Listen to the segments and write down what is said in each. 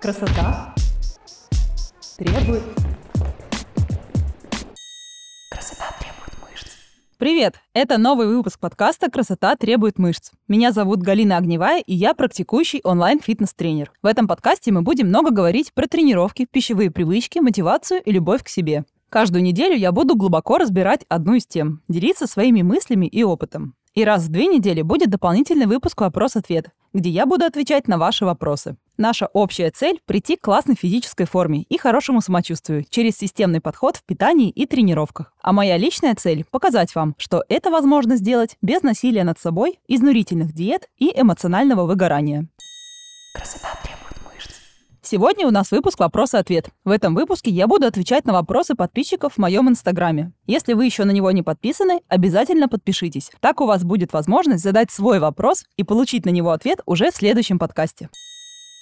Красота требует... Красота требует мышц. Привет! Это новый выпуск подкаста «Красота требует мышц». Меня зовут Галина Огневая, и я практикующий онлайн-фитнес-тренер. В этом подкасте мы будем много говорить про тренировки, пищевые привычки, мотивацию и любовь к себе. Каждую неделю я буду глубоко разбирать одну из тем, делиться своими мыслями и опытом. И раз в две недели будет дополнительный выпуск «Вопрос-ответ», где я буду отвечать на ваши вопросы. Наша общая цель – прийти к классной физической форме и хорошему самочувствию через системный подход в питании и тренировках. А моя личная цель – показать вам, что это возможно сделать без насилия над собой, изнурительных диет и эмоционального выгорания. Красота. Сегодня у нас выпуск «Вопрос-ответ». В этом выпуске я буду отвечать на вопросы подписчиков в моем инстаграме. Если вы еще на него не подписаны, обязательно подпишитесь. Так у вас будет возможность задать свой вопрос и получить на него ответ уже в следующем подкасте.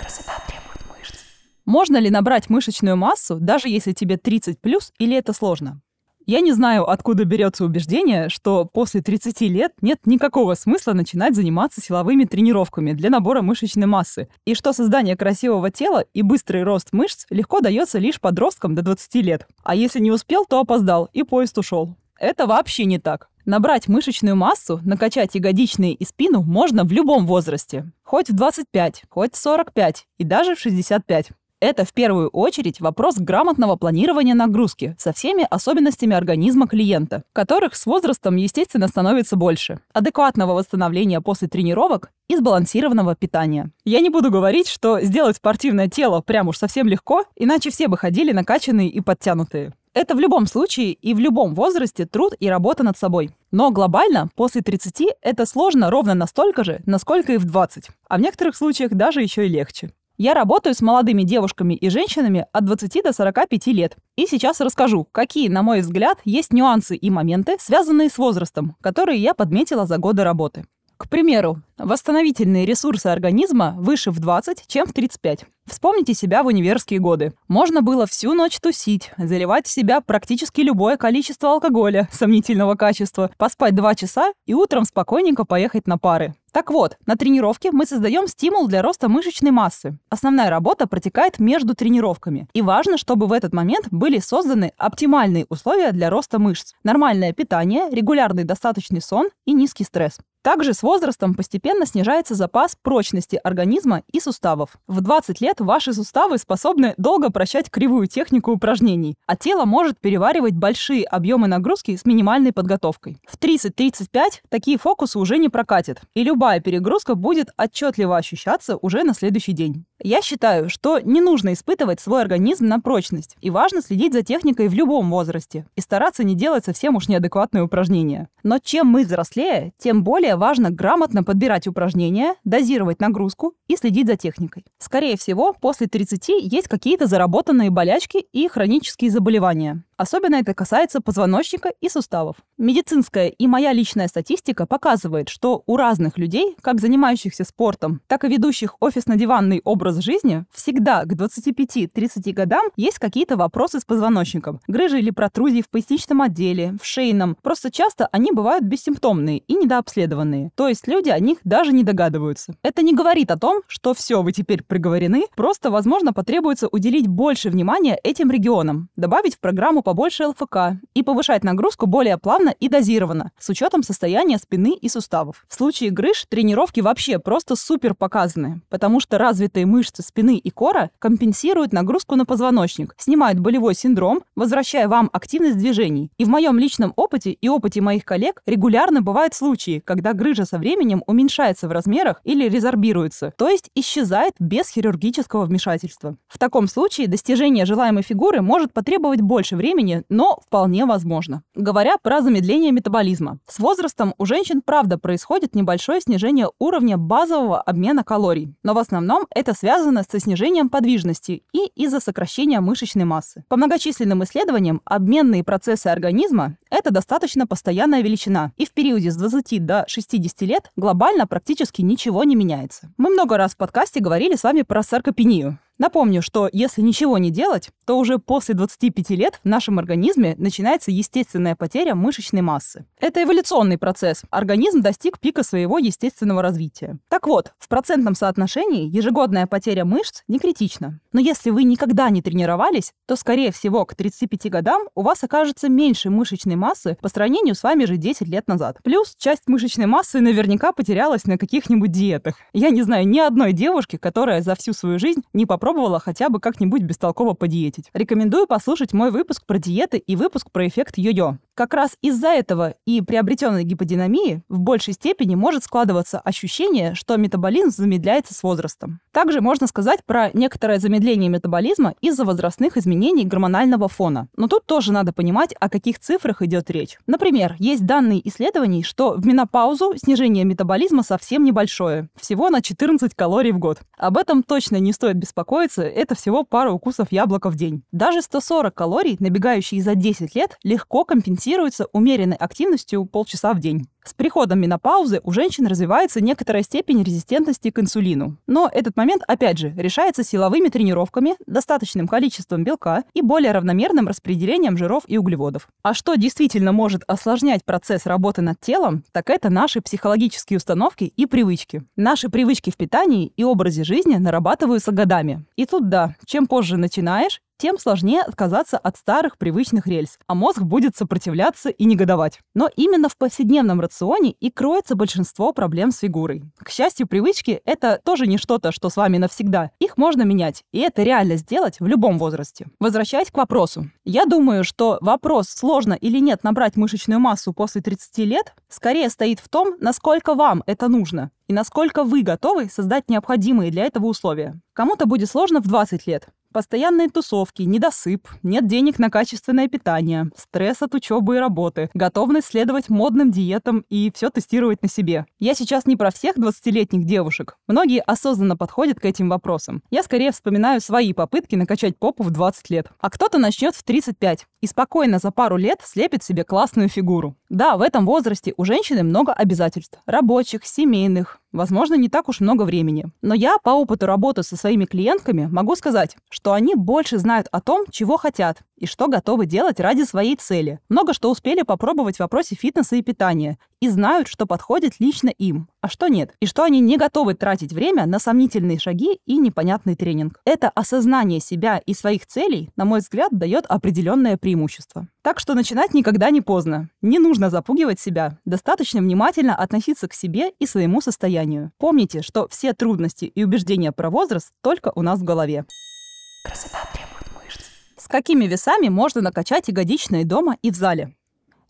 Красота требует мышц. Можно ли набрать мышечную массу, даже если тебе 30 плюс, или это сложно? Я не знаю, откуда берется убеждение, что после 30 лет нет никакого смысла начинать заниматься силовыми тренировками для набора мышечной массы, и что создание красивого тела и быстрый рост мышц легко дается лишь подросткам до 20 лет. А если не успел, то опоздал, и поезд ушел. Это вообще не так. Набрать мышечную массу, накачать ягодичные и спину можно в любом возрасте. Хоть в 25, хоть в 45 и даже в 65. Это в первую очередь вопрос грамотного планирования нагрузки со всеми особенностями организма клиента, которых с возрастом, естественно, становится больше, адекватного восстановления после тренировок и сбалансированного питания. Я не буду говорить, что сделать спортивное тело прям уж совсем легко, иначе все бы ходили накачанные и подтянутые. Это в любом случае и в любом возрасте труд и работа над собой. Но глобально после 30 это сложно ровно настолько же, насколько и в 20. А в некоторых случаях даже еще и легче. Я работаю с молодыми девушками и женщинами от 20 до 45 лет. И сейчас расскажу, какие, на мой взгляд, есть нюансы и моменты, связанные с возрастом, которые я подметила за годы работы. К примеру, восстановительные ресурсы организма выше в 20, чем в 35. Вспомните себя в универские годы. Можно было всю ночь тусить, заливать в себя практически любое количество алкоголя сомнительного качества, поспать 2 часа и утром спокойненько поехать на пары. Так вот, на тренировке мы создаем стимул для роста мышечной массы. Основная работа протекает между тренировками. И важно, чтобы в этот момент были созданы оптимальные условия для роста мышц. Нормальное питание, регулярный достаточный сон и низкий стресс. Также с возрастом постепенно снижается запас прочности организма и суставов. В 20 лет ваши суставы способны долго прощать кривую технику упражнений, а тело может переваривать большие объемы нагрузки с минимальной подготовкой. В 30-35 такие фокусы уже не прокатят, и любая перегрузка будет отчетливо ощущаться уже на следующий день. Я считаю, что не нужно испытывать свой организм на прочность, и важно следить за техникой в любом возрасте и стараться не делать совсем уж неадекватные упражнения. Но чем мы взрослее, тем более важно грамотно подбирать упражнения, дозировать нагрузку и следить за техникой. Скорее всего, после 30 есть какие-то заработанные болячки и хронические заболевания. Особенно это касается позвоночника и суставов. Медицинская и моя личная статистика показывает, что у разных людей, как занимающихся спортом, так и ведущих офисно-диванный образ жизни, всегда к 25-30 годам есть какие-то вопросы с позвоночником. Грыжи или протрузии в поясничном отделе, в шейном. Просто часто они бывают бессимптомные и недообследованные. То есть люди о них даже не догадываются. Это не говорит о том, что все, вы теперь приговорены. Просто, возможно, потребуется уделить больше внимания этим регионам, добавить в программу побольше ЛФК и повышать нагрузку более плавно и дозированно, с учетом состояния спины и суставов. В случае грыж тренировки вообще просто супер показаны, потому что развитые мышцы спины и кора компенсируют нагрузку на позвоночник, снимают болевой синдром, возвращая вам активность движений. И в моем личном опыте и опыте моих коллег регулярно бывают случаи, когда грыжа со временем уменьшается в размерах или резорбируется, то есть исчезает без хирургического вмешательства. В таком случае достижение желаемой фигуры может потребовать больше времени, но вполне возможно. Говоря про замедление метаболизма. С возрастом у женщин правда происходит небольшое снижение уровня базового обмена калорий, но в основном это связано со снижением подвижности и из-за сокращения мышечной массы. По многочисленным исследованиям, обменные процессы организма – это достаточно постоянная величина, и в периоде с 20 до 60 лет глобально практически ничего не меняется. Мы много раз в подкасте говорили с вами про саркопению. Напомню, что если ничего не делать, то уже после 25 лет в нашем организме начинается естественная потеря мышечной массы. Это эволюционный процесс. Организм достиг пика своего естественного развития. Так вот, в процентном соотношении ежегодная потеря мышц не критична. Но если вы никогда не тренировались, то, скорее всего, к 35 годам у вас окажется меньше мышечной массы по сравнению с вами же 10 лет назад. Плюс часть мышечной массы наверняка потерялась на каких-нибудь диетах. Я не знаю ни одной девушки, которая за всю свою жизнь не попробовала хотя бы как-нибудь бестолково подиетить. Рекомендую послушать мой выпуск про диеты и выпуск про эффект йо-йо. Как раз из-за этого и приобретенной гиподинамии в большей степени может складываться ощущение, что метаболизм замедляется с возрастом. Также можно сказать про некоторое замедление метаболизма из-за возрастных изменений гормонального фона. Но тут тоже надо понимать, о каких цифрах идет речь. Например, есть данные исследований, что в менопаузу снижение метаболизма совсем небольшое, всего на 14 калорий в год. Об этом точно не стоит беспокоиться, это всего пара укусов яблока в день. Даже 140 калорий, набегающие за 10 лет, легко компенсируют компенсируется умеренной активностью полчаса в день. С приходом менопаузы у женщин развивается некоторая степень резистентности к инсулину. Но этот момент, опять же, решается силовыми тренировками, достаточным количеством белка и более равномерным распределением жиров и углеводов. А что действительно может осложнять процесс работы над телом, так это наши психологические установки и привычки. Наши привычки в питании и образе жизни нарабатываются годами. И тут да, чем позже начинаешь, тем сложнее отказаться от старых привычных рельс, а мозг будет сопротивляться и негодовать. Но именно в повседневном рационе и кроется большинство проблем с фигурой. К счастью, привычки — это тоже не что-то, что с вами навсегда. Их можно менять, и это реально сделать в любом возрасте. Возвращаясь к вопросу. Я думаю, что вопрос, сложно или нет набрать мышечную массу после 30 лет, скорее стоит в том, насколько вам это нужно и насколько вы готовы создать необходимые для этого условия. Кому-то будет сложно в 20 лет, Постоянные тусовки, недосып, нет денег на качественное питание, стресс от учебы и работы, готовность следовать модным диетам и все тестировать на себе. Я сейчас не про всех 20-летних девушек. Многие осознанно подходят к этим вопросам. Я скорее вспоминаю свои попытки накачать попу в 20 лет. А кто-то начнет в 35 и спокойно за пару лет слепит себе классную фигуру. Да, в этом возрасте у женщины много обязательств. Рабочих, семейных, возможно, не так уж много времени. Но я по опыту работы со своими клиентками могу сказать, что они больше знают о том, чего хотят и что готовы делать ради своей цели. Много что успели попробовать в вопросе фитнеса и питания и знают, что подходит лично им, а что нет, и что они не готовы тратить время на сомнительные шаги и непонятный тренинг. Это осознание себя и своих целей, на мой взгляд, дает определенное преимущество. Так что начинать никогда не поздно. Не нужно запугивать себя. Достаточно внимательно относиться к себе и своему состоянию. Помните, что все трудности и убеждения про возраст только у нас в голове. Красота требует мышц. С какими весами можно накачать ягодичные дома и в зале?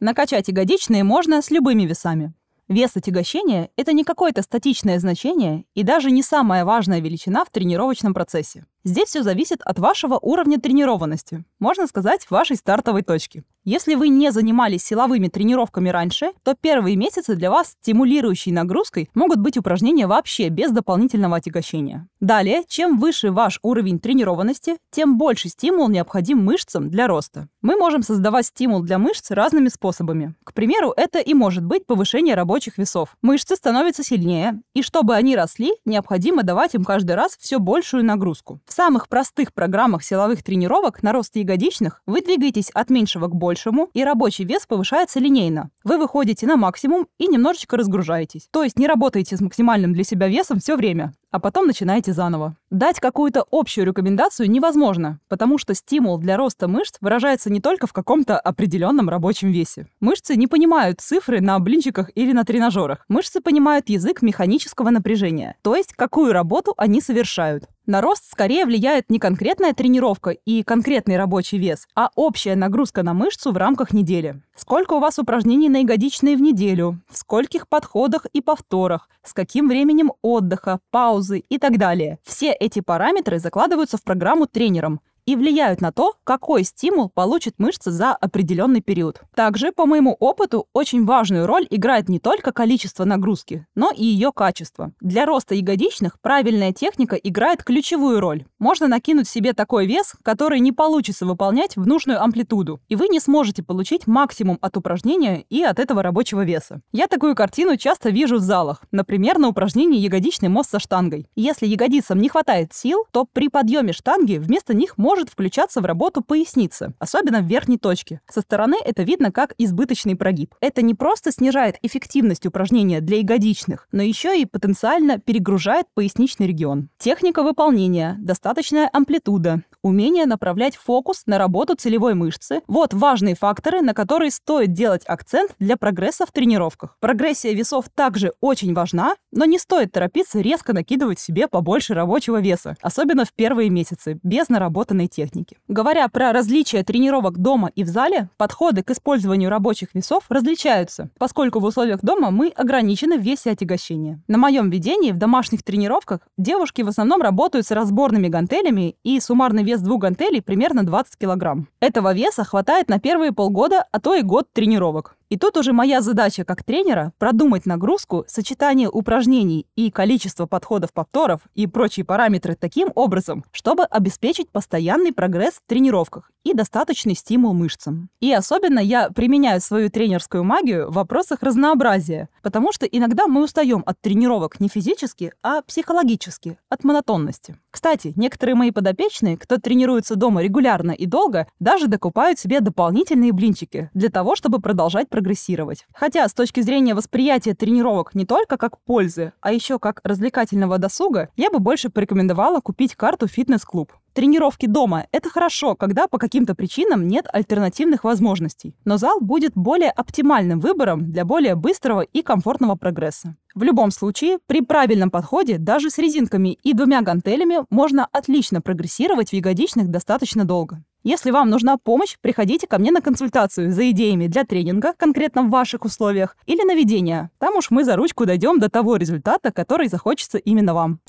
Накачать ягодичные можно с любыми весами. Вес отягощения – это не какое-то статичное значение и даже не самая важная величина в тренировочном процессе. Здесь все зависит от вашего уровня тренированности, можно сказать, вашей стартовой точки. Если вы не занимались силовыми тренировками раньше, то первые месяцы для вас стимулирующей нагрузкой могут быть упражнения вообще без дополнительного отягощения. Далее, чем выше ваш уровень тренированности, тем больше стимул необходим мышцам для роста. Мы можем создавать стимул для мышц разными способами. К примеру, это и может быть повышение рабочих весов. Мышцы становятся сильнее, и чтобы они росли, необходимо давать им каждый раз все большую нагрузку. В самых простых программах силовых тренировок на рост ягодичных вы двигаетесь от меньшего к большему, и рабочий вес повышается линейно. Вы выходите на максимум и немножечко разгружаетесь. То есть не работаете с максимальным для себя весом все время а потом начинаете заново. Дать какую-то общую рекомендацию невозможно, потому что стимул для роста мышц выражается не только в каком-то определенном рабочем весе. Мышцы не понимают цифры на блинчиках или на тренажерах. Мышцы понимают язык механического напряжения, то есть какую работу они совершают. На рост скорее влияет не конкретная тренировка и конкретный рабочий вес, а общая нагрузка на мышцу в рамках недели. Сколько у вас упражнений на ягодичные в неделю, в скольких подходах и повторах, с каким временем отдыха, паузы и так далее. Все эти параметры закладываются в программу тренером, и влияют на то, какой стимул получит мышца за определенный период. Также, по моему опыту, очень важную роль играет не только количество нагрузки, но и ее качество. Для роста ягодичных правильная техника играет ключевую роль. Можно накинуть себе такой вес, который не получится выполнять в нужную амплитуду, и вы не сможете получить максимум от упражнения и от этого рабочего веса. Я такую картину часто вижу в залах, например, на упражнении ягодичный мост со штангой. Если ягодицам не хватает сил, то при подъеме штанги вместо них может включаться в работу поясница, особенно в верхней точке. Со стороны это видно как избыточный прогиб. Это не просто снижает эффективность упражнения для ягодичных, но еще и потенциально перегружает поясничный регион. Техника выполнения, достаточная амплитуда, умение направлять фокус на работу целевой мышцы – вот важные факторы, на которые стоит делать акцент для прогресса в тренировках. Прогрессия весов также очень важна, но не стоит торопиться резко накидывать себе побольше рабочего веса, особенно в первые месяцы, без наработанной техники. Говоря про различия тренировок дома и в зале, подходы к использованию рабочих весов различаются, поскольку в условиях дома мы ограничены в весе отягощения. На моем ведении в домашних тренировках девушки в основном работают с разборными гантелями и суммарный вес двух гантелей примерно 20 килограмм. Этого веса хватает на первые полгода, а то и год тренировок. И тут уже моя задача как тренера продумать нагрузку, сочетание упражнений и количество подходов повторов и прочие параметры таким образом, чтобы обеспечить постоянный прогресс в тренировках и достаточный стимул мышцам. И особенно я применяю свою тренерскую магию в вопросах разнообразия, потому что иногда мы устаем от тренировок не физически, а психологически, от монотонности. Кстати, некоторые мои подопечные, кто тренируется дома регулярно и долго, даже докупают себе дополнительные блинчики для того, чтобы продолжать прогрессировать. Хотя с точки зрения восприятия тренировок не только как пользы, а еще как развлекательного досуга, я бы больше порекомендовала купить карту «Фитнес-клуб». Тренировки дома – это хорошо, когда по каким-то причинам нет альтернативных возможностей. Но зал будет более оптимальным выбором для более быстрого и комфортного прогресса. В любом случае, при правильном подходе, даже с резинками и двумя гантелями, можно отлично прогрессировать в ягодичных достаточно долго. Если вам нужна помощь, приходите ко мне на консультацию за идеями для тренинга, конкретно в ваших условиях, или на ведение. Там уж мы за ручку дойдем до того результата, который захочется именно вам.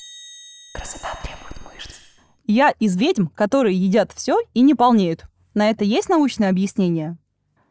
Красота требует мышц. Я из ведьм, которые едят все и не полнеют. На это есть научное объяснение?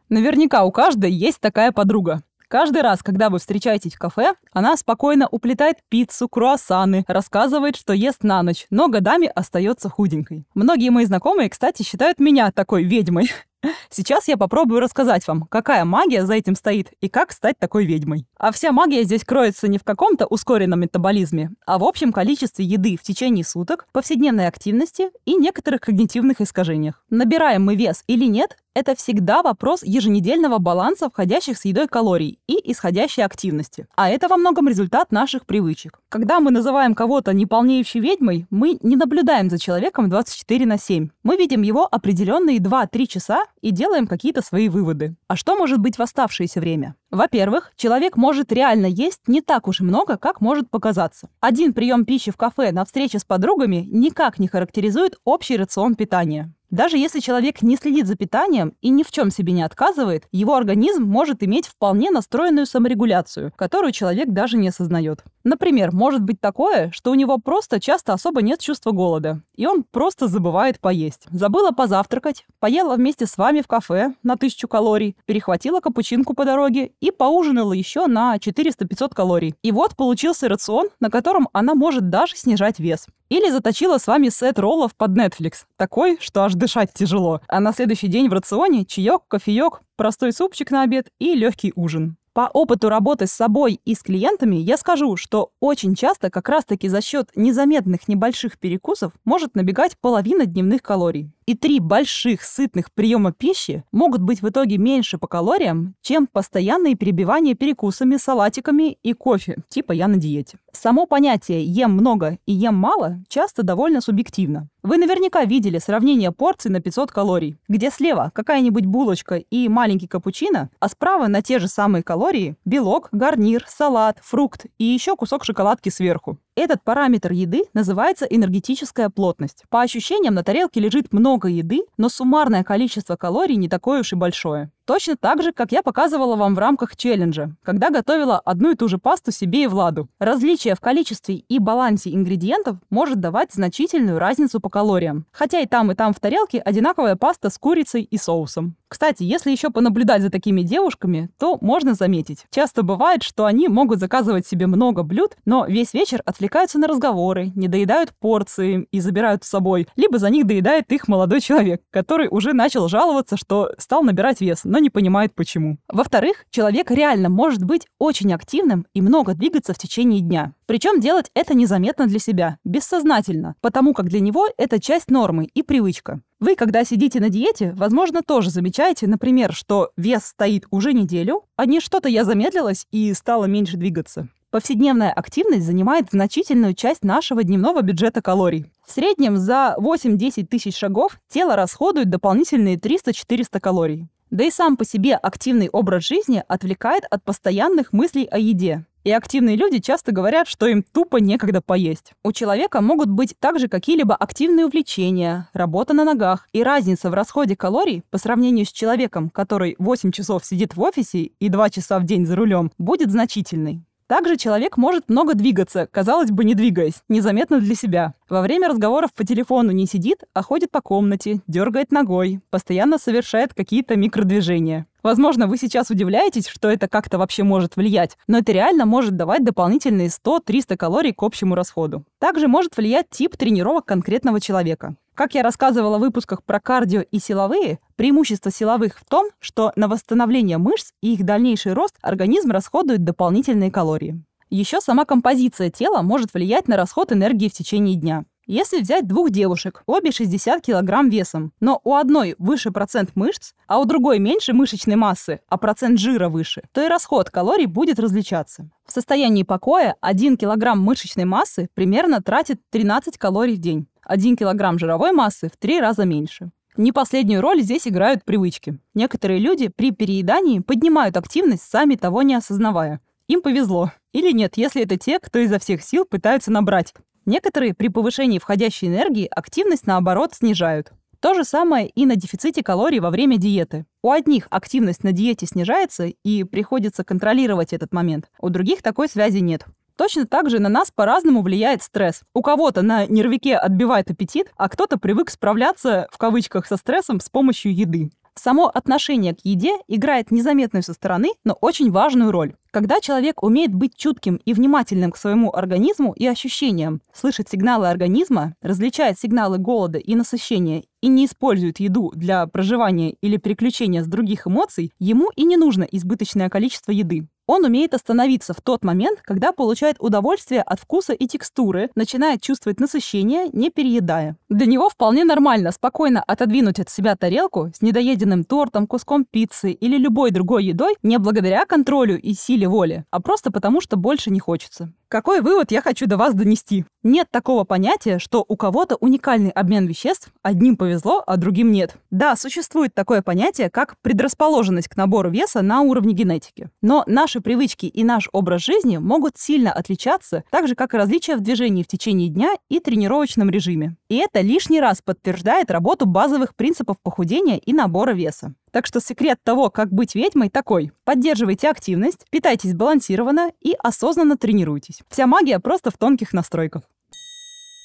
Наверняка у каждой есть такая подруга. Каждый раз, когда вы встречаетесь в кафе, она спокойно уплетает пиццу, круассаны, рассказывает, что ест на ночь, но годами остается худенькой. Многие мои знакомые, кстати, считают меня такой ведьмой. Сейчас я попробую рассказать вам, какая магия за этим стоит и как стать такой ведьмой. А вся магия здесь кроется не в каком-то ускоренном метаболизме, а в общем количестве еды в течение суток, повседневной активности и некоторых когнитивных искажениях. Набираем мы вес или нет, это всегда вопрос еженедельного баланса входящих с едой калорий и исходящей активности. А это во многом результат наших привычек. Когда мы называем кого-то неполнеющей ведьмой, мы не наблюдаем за человеком 24 на 7. Мы видим его определенные 2-3 часа и делаем какие-то свои выводы. А что может быть в оставшееся время? Во-первых, человек может реально есть не так уж и много, как может показаться. Один прием пищи в кафе на встрече с подругами никак не характеризует общий рацион питания. Даже если человек не следит за питанием и ни в чем себе не отказывает, его организм может иметь вполне настроенную саморегуляцию, которую человек даже не осознает. Например, может быть такое, что у него просто часто особо нет чувства голода, и он просто забывает поесть. Забыла позавтракать, поела вместе с вами в кафе на 1000 калорий, перехватила капучинку по дороге и поужинала еще на 400-500 калорий. И вот получился рацион, на котором она может даже снижать вес. Или заточила с вами сет роллов под Netflix. Такой, что аж дышать тяжело. А на следующий день в рационе чаек, кофеек, простой супчик на обед и легкий ужин. По опыту работы с собой и с клиентами я скажу, что очень часто как раз-таки за счет незаметных небольших перекусов может набегать половина дневных калорий. И три больших сытных приема пищи могут быть в итоге меньше по калориям, чем постоянные перебивания перекусами, салатиками и кофе, типа я на диете. Само понятие «ем много» и «ем мало» часто довольно субъективно. Вы наверняка видели сравнение порций на 500 калорий, где слева какая-нибудь булочка и маленький капучино, а справа на те же самые калории белок, гарнир, салат, фрукт и еще кусок шоколадки сверху. Этот параметр еды называется энергетическая плотность. По ощущениям на тарелке лежит много еды, но суммарное количество калорий не такое уж и большое. Точно так же, как я показывала вам в рамках челленджа, когда готовила одну и ту же пасту себе и Владу. Различие в количестве и балансе ингредиентов может давать значительную разницу по калориям. Хотя и там, и там в тарелке одинаковая паста с курицей и соусом. Кстати, если еще понаблюдать за такими девушками, то можно заметить. Часто бывает, что они могут заказывать себе много блюд, но весь вечер отвлекаются на разговоры, не доедают порции и забирают с собой, либо за них доедает их молодой человек, который уже начал жаловаться, что стал набирать вес, но не понимает почему. Во-вторых, человек реально может быть очень активным и много двигаться в течение дня. Причем делать это незаметно для себя, бессознательно, потому как для него это часть нормы и привычка. Вы, когда сидите на диете, возможно, тоже замечаете, например, что вес стоит уже неделю, а не что-то я замедлилась и стала меньше двигаться. Повседневная активность занимает значительную часть нашего дневного бюджета калорий. В среднем за 8-10 тысяч шагов тело расходует дополнительные 300-400 калорий. Да и сам по себе активный образ жизни отвлекает от постоянных мыслей о еде. И активные люди часто говорят, что им тупо некогда поесть. У человека могут быть также какие-либо активные увлечения, работа на ногах, и разница в расходе калорий по сравнению с человеком, который 8 часов сидит в офисе и 2 часа в день за рулем, будет значительной. Также человек может много двигаться, казалось бы, не двигаясь, незаметно для себя. Во время разговоров по телефону не сидит, а ходит по комнате, дергает ногой, постоянно совершает какие-то микродвижения. Возможно, вы сейчас удивляетесь, что это как-то вообще может влиять, но это реально может давать дополнительные 100-300 калорий к общему расходу. Также может влиять тип тренировок конкретного человека. Как я рассказывала в выпусках про кардио и силовые, преимущество силовых в том, что на восстановление мышц и их дальнейший рост организм расходует дополнительные калории. Еще сама композиция тела может влиять на расход энергии в течение дня. Если взять двух девушек, обе 60 кг весом, но у одной выше процент мышц, а у другой меньше мышечной массы, а процент жира выше, то и расход калорий будет различаться. В состоянии покоя 1 кг мышечной массы примерно тратит 13 калорий в день, 1 кг жировой массы в 3 раза меньше. Не последнюю роль здесь играют привычки. Некоторые люди при переедании поднимают активность, сами того не осознавая. Им повезло. Или нет, если это те, кто изо всех сил пытаются набрать. Некоторые при повышении входящей энергии активность, наоборот, снижают. То же самое и на дефиците калорий во время диеты. У одних активность на диете снижается и приходится контролировать этот момент, у других такой связи нет. Точно так же на нас по-разному влияет стресс. У кого-то на нервике отбивает аппетит, а кто-то привык справляться, в кавычках, со стрессом с помощью еды. Само отношение к еде играет незаметную со стороны, но очень важную роль. Когда человек умеет быть чутким и внимательным к своему организму и ощущениям, слышит сигналы организма, различает сигналы голода и насыщения и не использует еду для проживания или переключения с других эмоций, ему и не нужно избыточное количество еды. Он умеет остановиться в тот момент, когда получает удовольствие от вкуса и текстуры, начинает чувствовать насыщение, не переедая. Для него вполне нормально спокойно отодвинуть от себя тарелку с недоеденным тортом, куском пиццы или любой другой едой не благодаря контролю и силе воли, а просто потому, что больше не хочется. Какой вывод я хочу до вас донести? Нет такого понятия, что у кого-то уникальный обмен веществ, одним повезло, а другим нет. Да, существует такое понятие, как предрасположенность к набору веса на уровне генетики. Но наши привычки и наш образ жизни могут сильно отличаться, так же, как и различия в движении в течение дня и тренировочном режиме. И это лишний раз подтверждает работу базовых принципов похудения и набора веса. Так что секрет того, как быть ведьмой, такой. Поддерживайте активность, питайтесь балансированно и осознанно тренируйтесь. Вся магия просто в тонких настройках.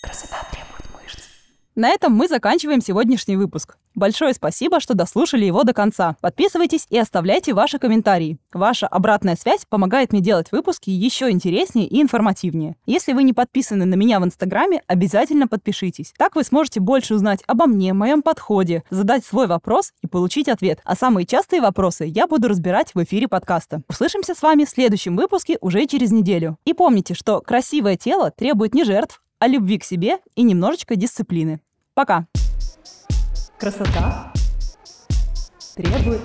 Красота требует. На этом мы заканчиваем сегодняшний выпуск. Большое спасибо, что дослушали его до конца. Подписывайтесь и оставляйте ваши комментарии. Ваша обратная связь помогает мне делать выпуски еще интереснее и информативнее. Если вы не подписаны на меня в Инстаграме, обязательно подпишитесь. Так вы сможете больше узнать обо мне, моем подходе, задать свой вопрос и получить ответ. А самые частые вопросы я буду разбирать в эфире подкаста. Услышимся с вами в следующем выпуске уже через неделю. И помните, что красивое тело требует не жертв, а любви к себе и немножечко дисциплины. Пока! Красота требует